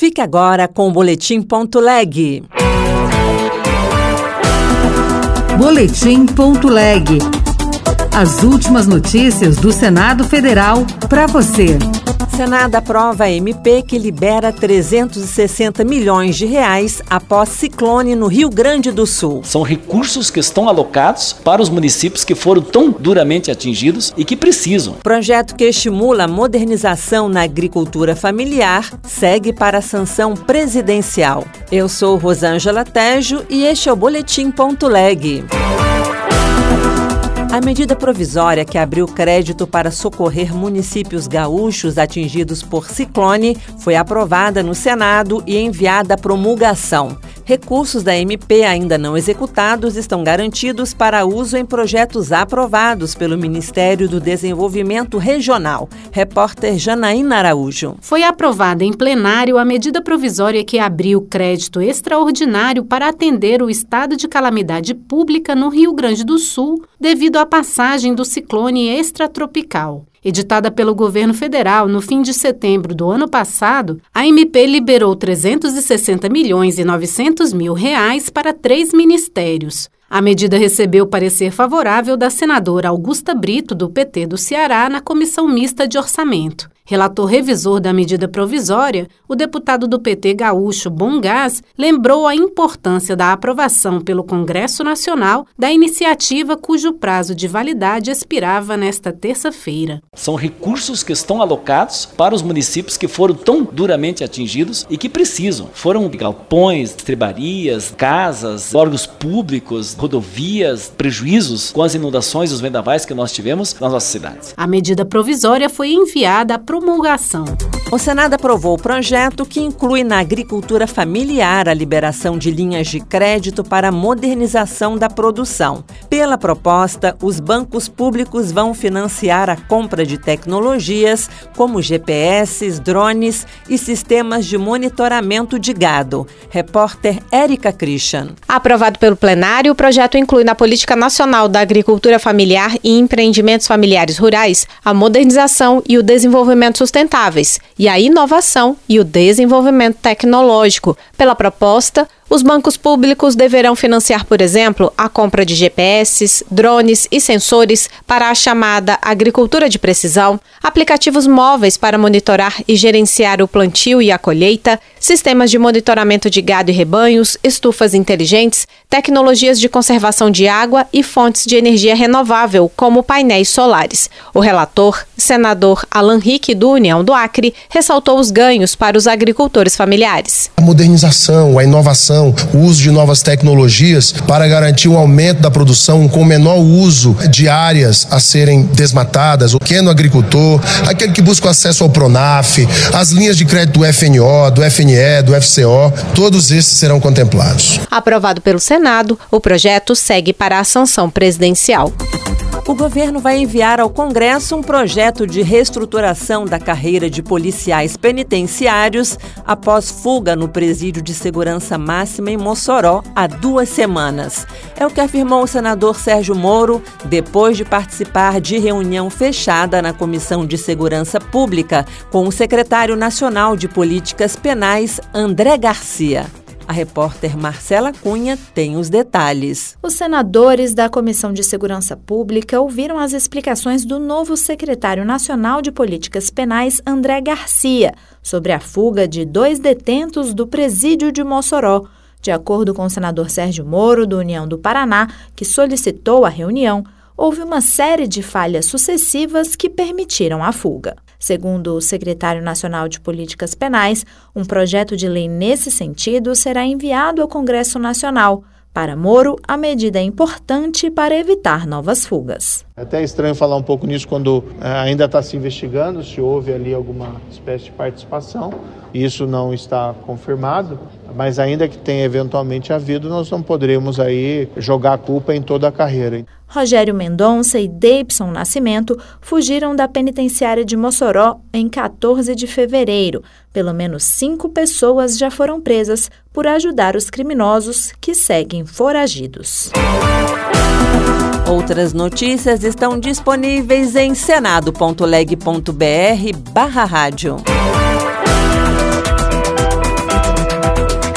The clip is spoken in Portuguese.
Fique agora com o Boletim.leg. Boletim.leg. As últimas notícias do Senado Federal para você. Senado aprova a MP que libera 360 milhões de reais após ciclone no Rio Grande do Sul. São recursos que estão alocados para os municípios que foram tão duramente atingidos e que precisam. Projeto que estimula a modernização na agricultura familiar segue para a sanção presidencial. Eu sou Rosângela Tejo e este é o Boletim Ponto Leg. A medida provisória que abriu crédito para socorrer municípios gaúchos atingidos por ciclone foi aprovada no Senado e enviada à promulgação. Recursos da MP ainda não executados estão garantidos para uso em projetos aprovados pelo Ministério do Desenvolvimento Regional. Repórter Janaína Araújo. Foi aprovada em plenário a medida provisória que abriu crédito extraordinário para atender o estado de calamidade pública no Rio Grande do Sul devido à passagem do ciclone extratropical. Editada pelo governo federal no fim de setembro do ano passado, a MP liberou 360 milhões e 900 mil reais para três ministérios. A medida recebeu parecer favorável da senadora Augusta Brito, do PT do Ceará, na Comissão Mista de Orçamento. Relator revisor da medida provisória, o deputado do PT gaúcho Bom Gás lembrou a importância da aprovação pelo Congresso Nacional da iniciativa cujo prazo de validade expirava nesta terça-feira. São recursos que estão alocados para os municípios que foram tão duramente atingidos e que precisam. Foram galpões, trebarias, casas, órgãos públicos, rodovias, prejuízos com as inundações e os vendavais que nós tivemos nas nossas cidades. A medida provisória foi enviada à promulgação. O Senado aprovou o projeto que inclui na agricultura familiar a liberação de linhas de crédito para a modernização da produção. Pela proposta, os bancos públicos vão financiar a compra de tecnologias como GPS, drones e sistemas de monitoramento de gado. Repórter Érica Christian. Aprovado pelo plenário, o projeto inclui na Política Nacional da Agricultura Familiar e Empreendimentos Familiares Rurais a modernização e o desenvolvimento sustentáveis e a inovação e o desenvolvimento tecnológico. Pela proposta, os bancos públicos deverão financiar, por exemplo, a compra de GPS, drones e sensores para a chamada agricultura de precisão, aplicativos móveis para monitorar e gerenciar o plantio e a colheita, sistemas de monitoramento de gado e rebanhos, estufas inteligentes, tecnologias de conservação de água e fontes de energia renovável, como painéis solares. O relator, senador Alan Rick, do União do Acre, ressaltou os ganhos para os agricultores familiares. A modernização, a inovação o uso de novas tecnologias para garantir um aumento da produção com menor uso de áreas a serem desmatadas, o pequeno agricultor, aquele que busca acesso ao Pronaf, as linhas de crédito do FNO, do FNE, do FCO, todos esses serão contemplados. Aprovado pelo Senado, o projeto segue para a sanção presidencial o governo vai enviar ao Congresso um projeto de reestruturação da carreira de policiais penitenciários após fuga no presídio de segurança máxima em Mossoró há duas semanas. É o que afirmou o senador Sérgio Moro depois de participar de reunião fechada na Comissão de Segurança Pública com o secretário nacional de Políticas Penais, André Garcia. A repórter Marcela Cunha tem os detalhes. Os senadores da Comissão de Segurança Pública ouviram as explicações do novo secretário nacional de Políticas Penais, André Garcia, sobre a fuga de dois detentos do presídio de Mossoró. De acordo com o senador Sérgio Moro, do União do Paraná, que solicitou a reunião, houve uma série de falhas sucessivas que permitiram a fuga. Segundo o secretário nacional de Políticas Penais, um projeto de lei nesse sentido será enviado ao Congresso Nacional. Para Moro, a medida é importante para evitar novas fugas. É até estranho falar um pouco nisso quando eh, ainda está se investigando se houve ali alguma espécie de participação. Isso não está confirmado, mas ainda que tenha eventualmente havido, nós não poderemos aí jogar a culpa em toda a carreira. Rogério Mendonça e Davidson Nascimento fugiram da penitenciária de Mossoró em 14 de fevereiro. Pelo menos cinco pessoas já foram presas por ajudar os criminosos que seguem foragidos. Outras notícias estão disponíveis em senado.leg.br barra rádio.